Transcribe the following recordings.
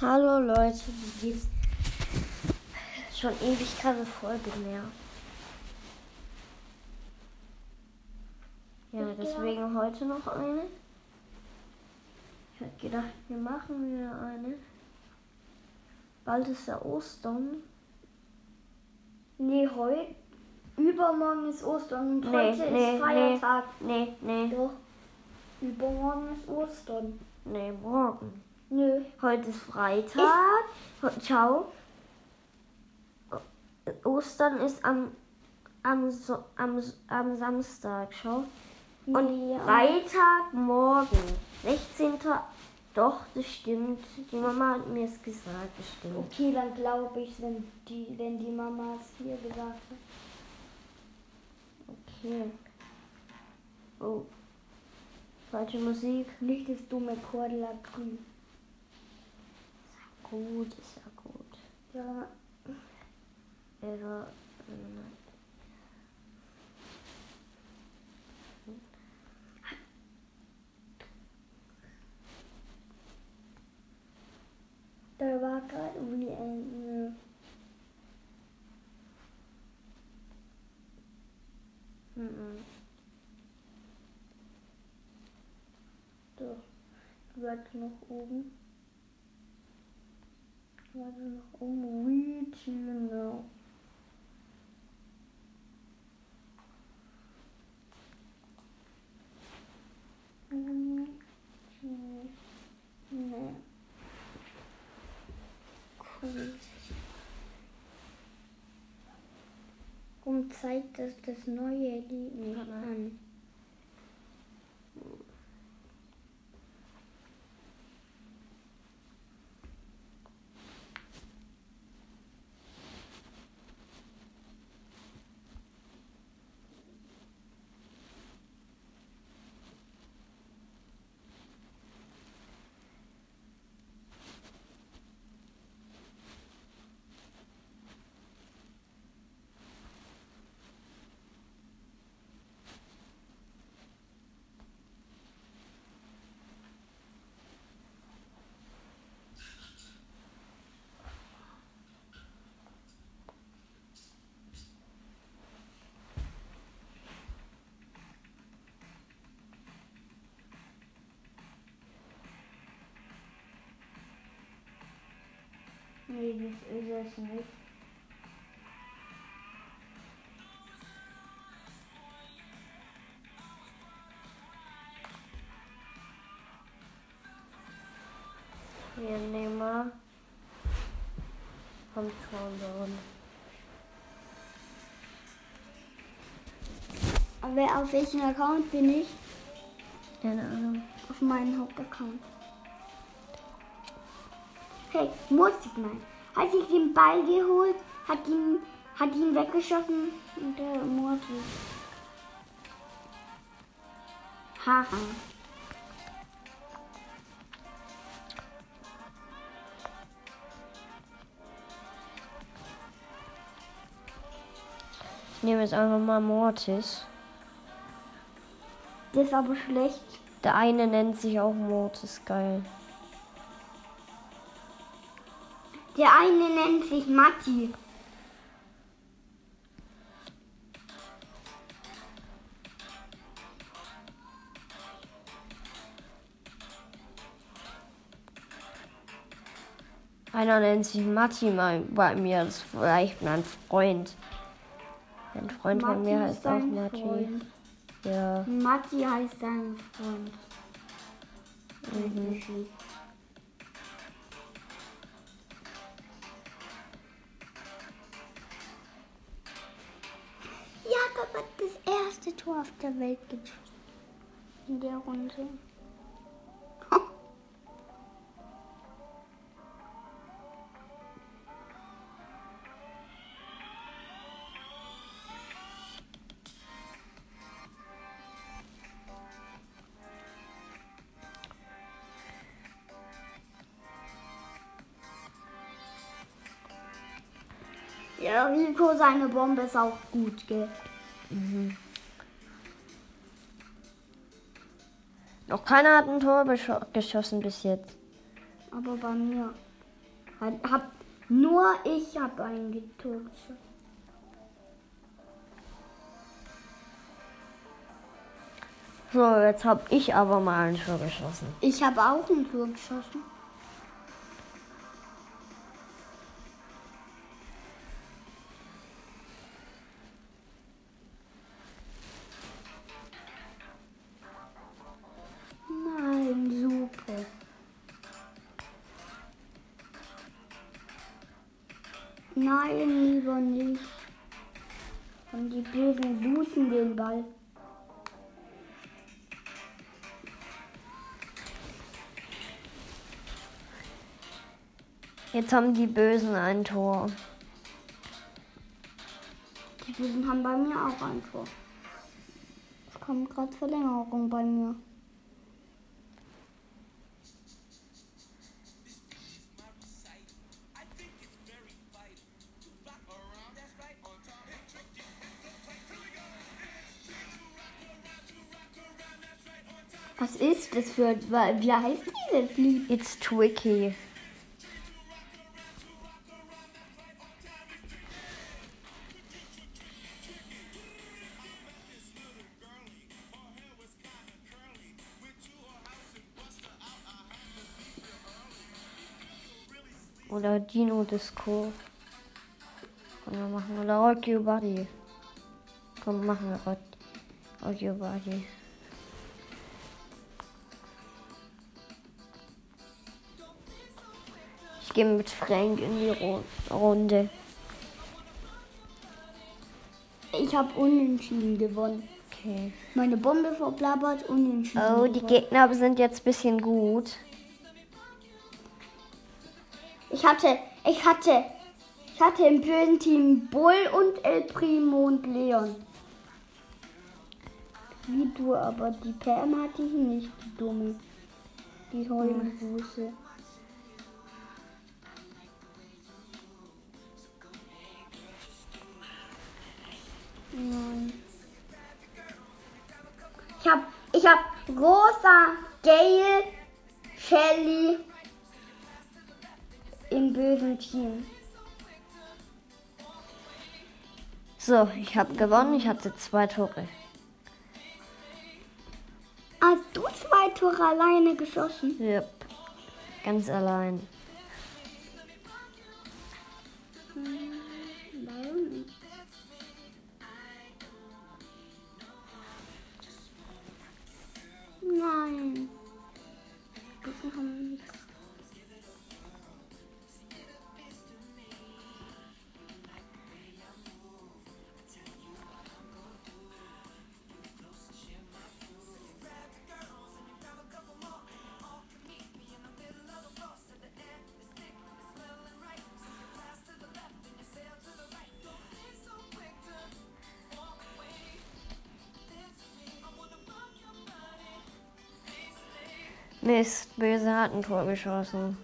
Hallo Leute, wie geht's? Schon ewig keine Folge mehr. Ja, deswegen heute noch eine. Ich hätte gedacht, wir machen wieder eine. Bald ist ja Ostern. Nee, heute. Übermorgen ist Ostern und Nee, heute nee, ist Feiertag. Nee, nee, Doch. Übermorgen ist Ostern. nee, morgen. Nö. Heute ist Freitag. Ho- Ciao. Ostern ist am, am, so, am, am Samstag. Schau. Und Ja. Freitag morgen. 16. Doch, das stimmt. Die Mama hat mir es gesagt, das stimmt. Okay, dann glaube ich, wenn die, wenn die Mama es hier gesagt hat. Okay. Oh. Falsche Musik. Nicht das dumme Cordula Grün. Gut, ist ja gut. Ja. Ähm, Da war gerade wie eine. mhm. Doch. Warte noch oben. Warte noch oben. Read you know. Cool. Und zeigt das das neue Lied nicht an. Nee, das ist es nicht. Hier nehmen wir. Kommt schon drin. Aber auf welchem Account bin ich? Keine Ahnung. Auf meinem Hauptaccount. Hey, Musik nein. Hat sich den Ball geholt, hat ihn, hat ihn weggeschossen und der Mortis. Haha. Ich nehme jetzt einfach mal Mortis. Das ist aber schlecht. Der eine nennt sich auch Mortis, geil. Der eine nennt sich Matti. Einer nennt sich Matti mal bei mir. Das ist vielleicht mein Freund. Ein Freund von mir heißt auch Matti. Freund. Ja. Matti heißt dein Freund. Mhm. Der Welt geschossen. In der Runde. Ja, Rico, seine Bombe ist auch gut, gell? Noch keiner hat ein Tor geschossen bis jetzt. Aber bei mir. Hat, hab, nur ich habe einen getötet. So, jetzt habe ich aber mal ein Tor geschossen. Ich habe auch ein Tor geschossen. Nein, lieber nicht. Und die Bösen booten den Ball. Jetzt haben die Bösen ein Tor. Die Bösen haben bei mir auch ein Tor. Es kommt gerade Verlängerung bei mir. Das für. Wie heißt dieses Lied? It's tricky. Oder Dino Disco. Können wir machen. Oder Rock Your Body. Komm, machen wir Rock Your Body. Gehe mit Frank in die Ru Runde. Ich habe unentschieden gewonnen. Okay. Meine Bombe verblabbert, unentschieden. Oh, die gewonnen. Gegner sind jetzt ein bisschen gut. Ich hatte, ich hatte, ich hatte im bösen Team Bull und El Primo und Leon. Wie du, aber die Pam hatte ich nicht, die dumme. Die Heulbuße. Nein. Ich hab, ich hab Rosa, Gail, Shelly im bösen Team. So, ich habe gewonnen. Ich hatte zwei Tore. Hast du zwei Tore alleine geschossen? Yep. Ganz allein. Nein. Das Böse hat ein Tor geschossen.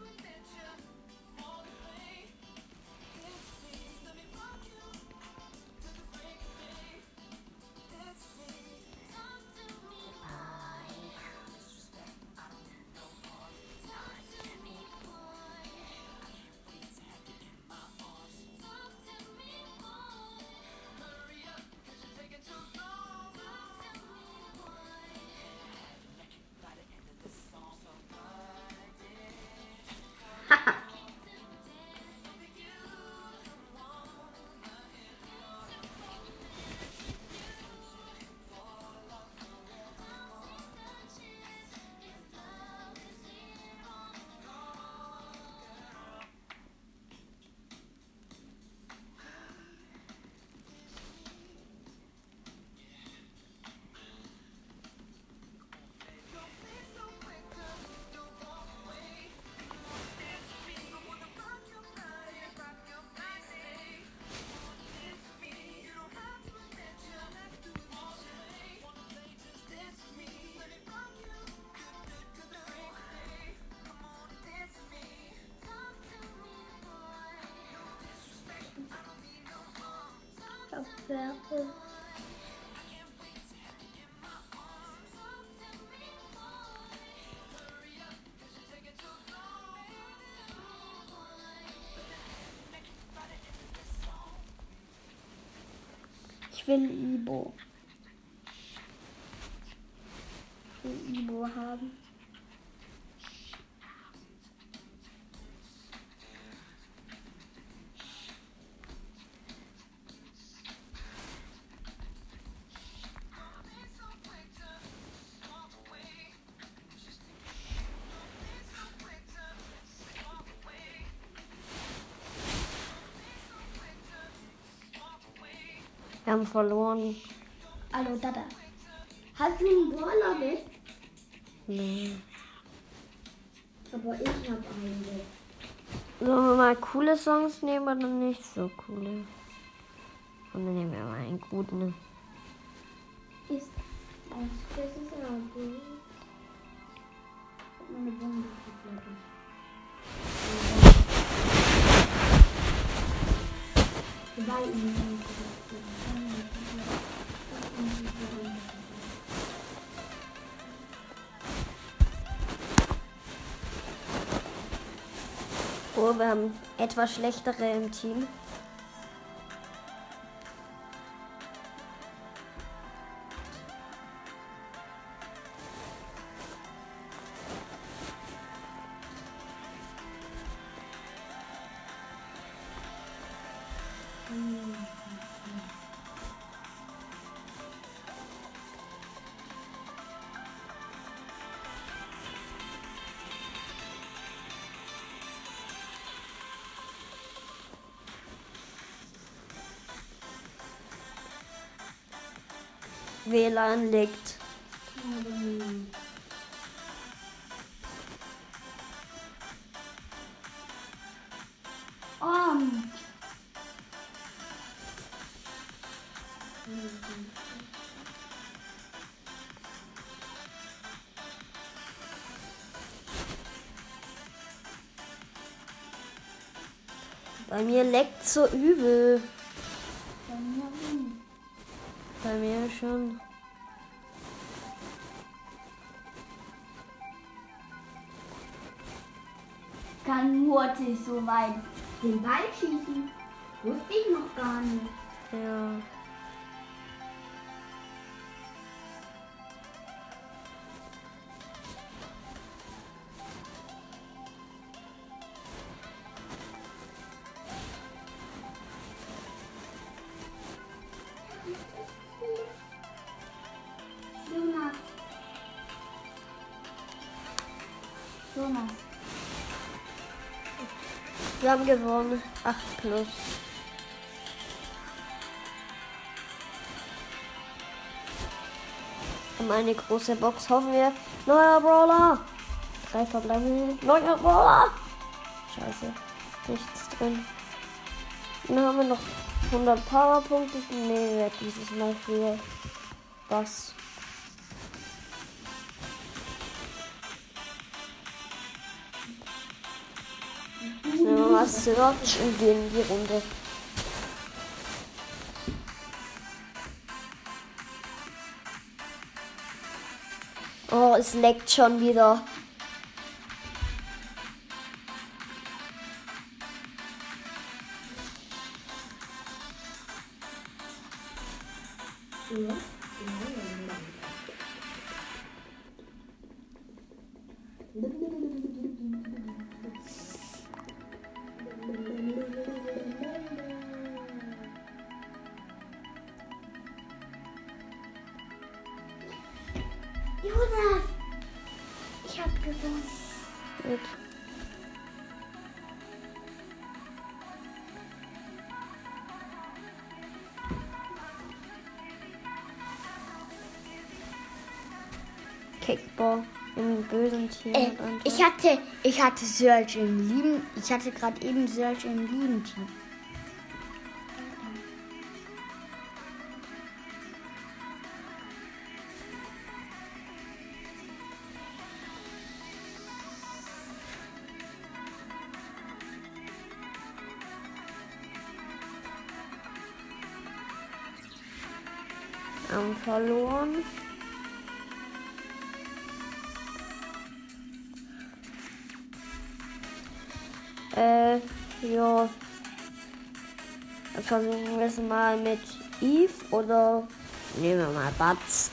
wäre. Ich will Ibo. Ich will Ibo haben. Wir haben verloren. Hallo, Dada. Hast du einen Brawler mit? Nee. Aber ich habe einen. Sollen wir mal coole Songs nehmen oder nicht so coole? Und dann nehmen wir mal einen guten. Ist das, ist auch gut. Guck mal, eine Bombe. Bei ihnen. Oh, wir haben etwas schlechtere im Team. WLAN liegt. Um. Bei mir leckt so übel. Bei mir schon. Kann Murti so weit den Ball schießen? Wusste ich noch gar nicht. Ja. Haben gewonnen. 8 plus. Um eine große Box hoffen wir. Neuer Brawler. Drei verbleibende. Neuer Brawler. Scheiße. Nichts drin. Dann haben wir noch 100 Powerpunkte. Nee, wer dieses Mal für was? Mal Search und gehen in die Runde. Oh, es leckt schon wieder. Kickball im bösen Team. Äh, ich hatte, ich hatte Search im lieben, ich hatte gerade eben Search im lieben Team. versuchen wir es mal mit Eve oder nehmen wir mal Batz.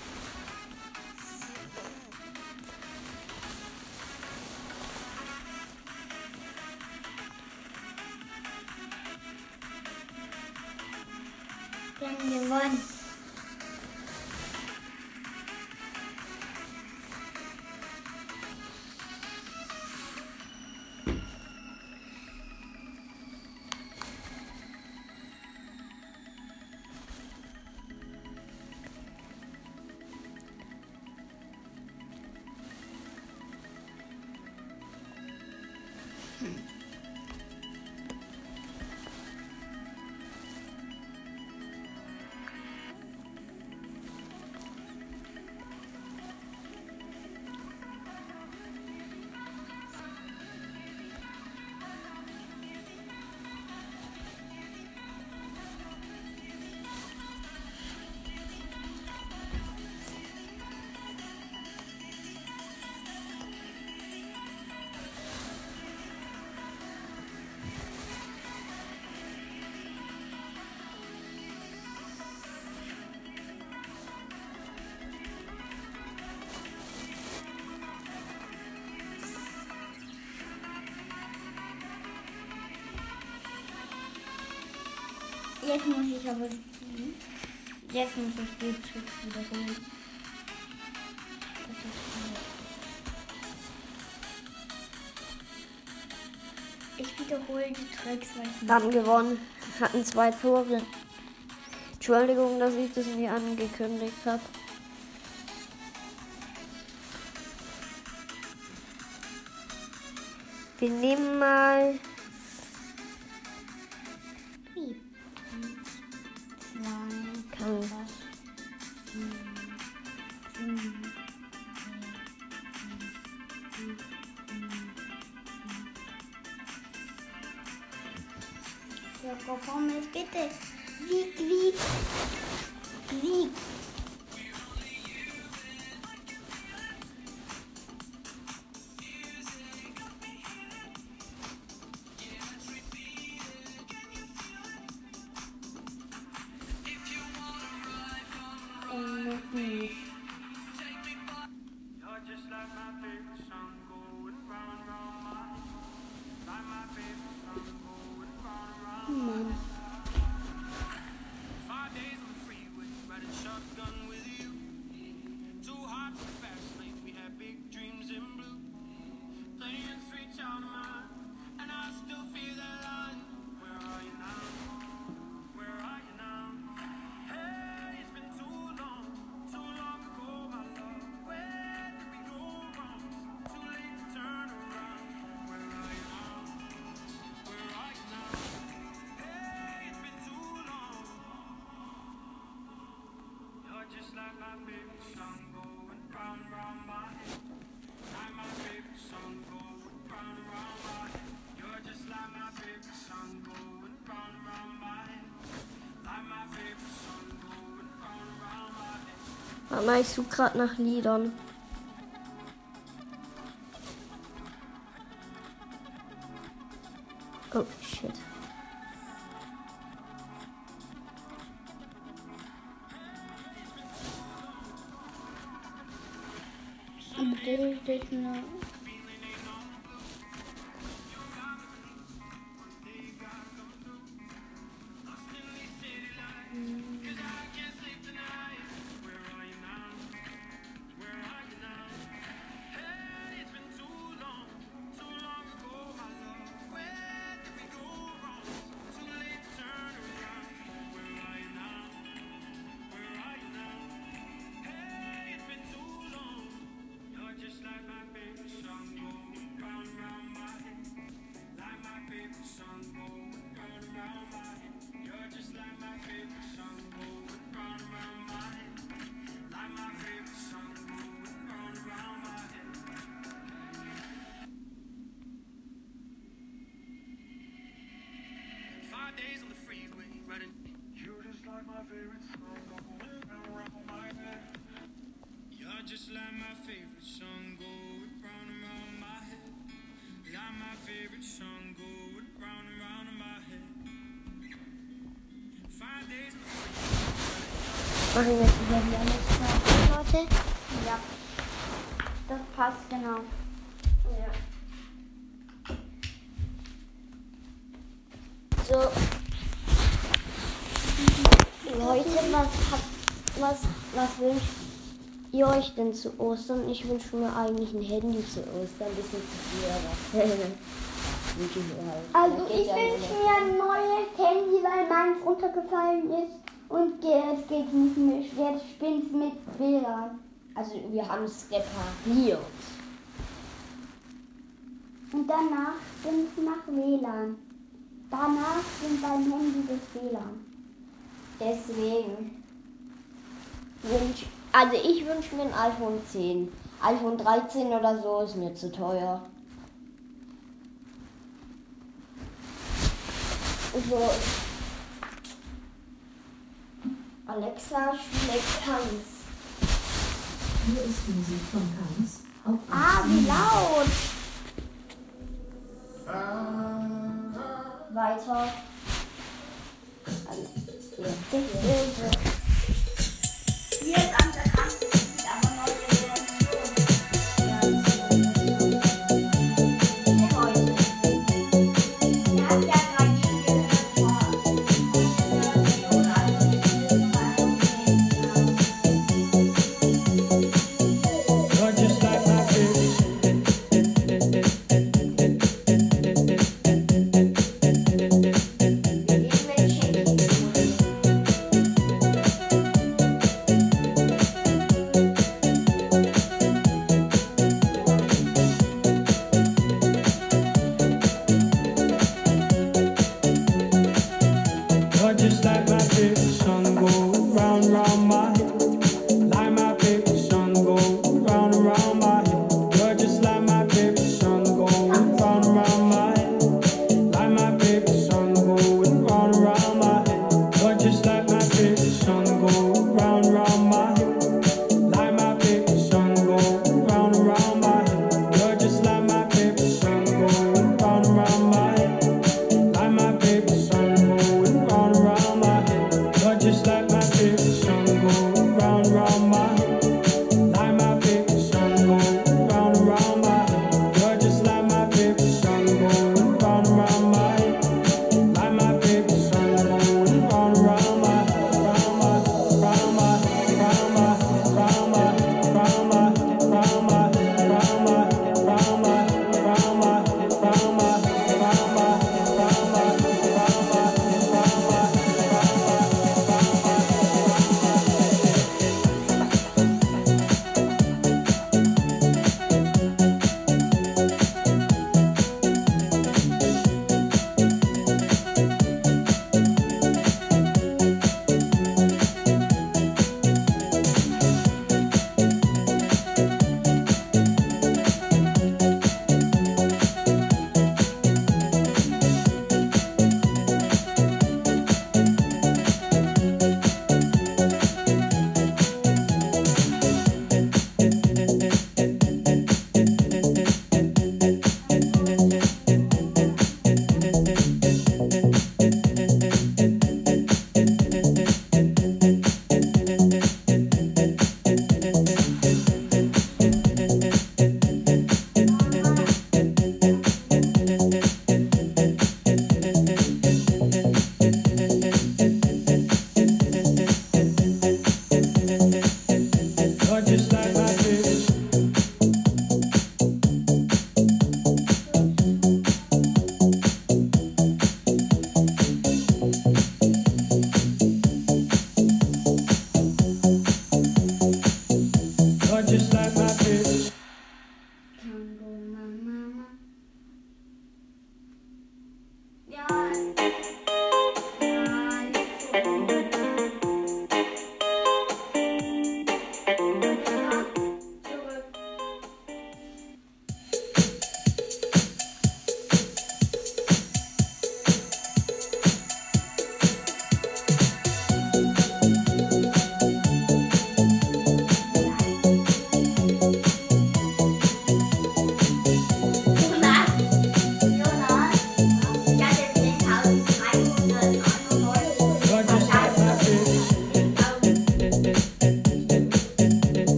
jetzt muss ich aber. Jetzt muss ich die Tricks wiederholen. Ich wiederhole die Tricks, weil ich. Haben gewonnen. Hatten zwei Tore. Entschuldigung, dass ich das nie angekündigt habe. aber ich suche gerade nach Liedern. Machen wir jetzt wieder die Alexa, Leute. Ja. Das passt genau. So. Leute, was habt, was, was wünscht ihr euch denn zu Ostern? Ich wünsche mir eigentlich ein Handy zu Ostern, ein bisschen zu viel, aber. Also ich ja wünsche mir ein neues Handy, weil meins runtergefallen ist. Und geht nicht mehr. Jetzt spinnt mit WLAN. Also wir haben es repariert. Und danach spinnt nach WLAN. Danach sind beim Handy das WLAN. Deswegen wünsch, also ich wünsche mir ein iPhone 10. iPhone 13 oder so ist mir zu teuer. So. Alexa schmeckt Hans. Hier ist Musik von Hans auf Ah, wie laut! Weiter. Also, ja. Hier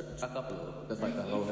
a couple. That's like the whole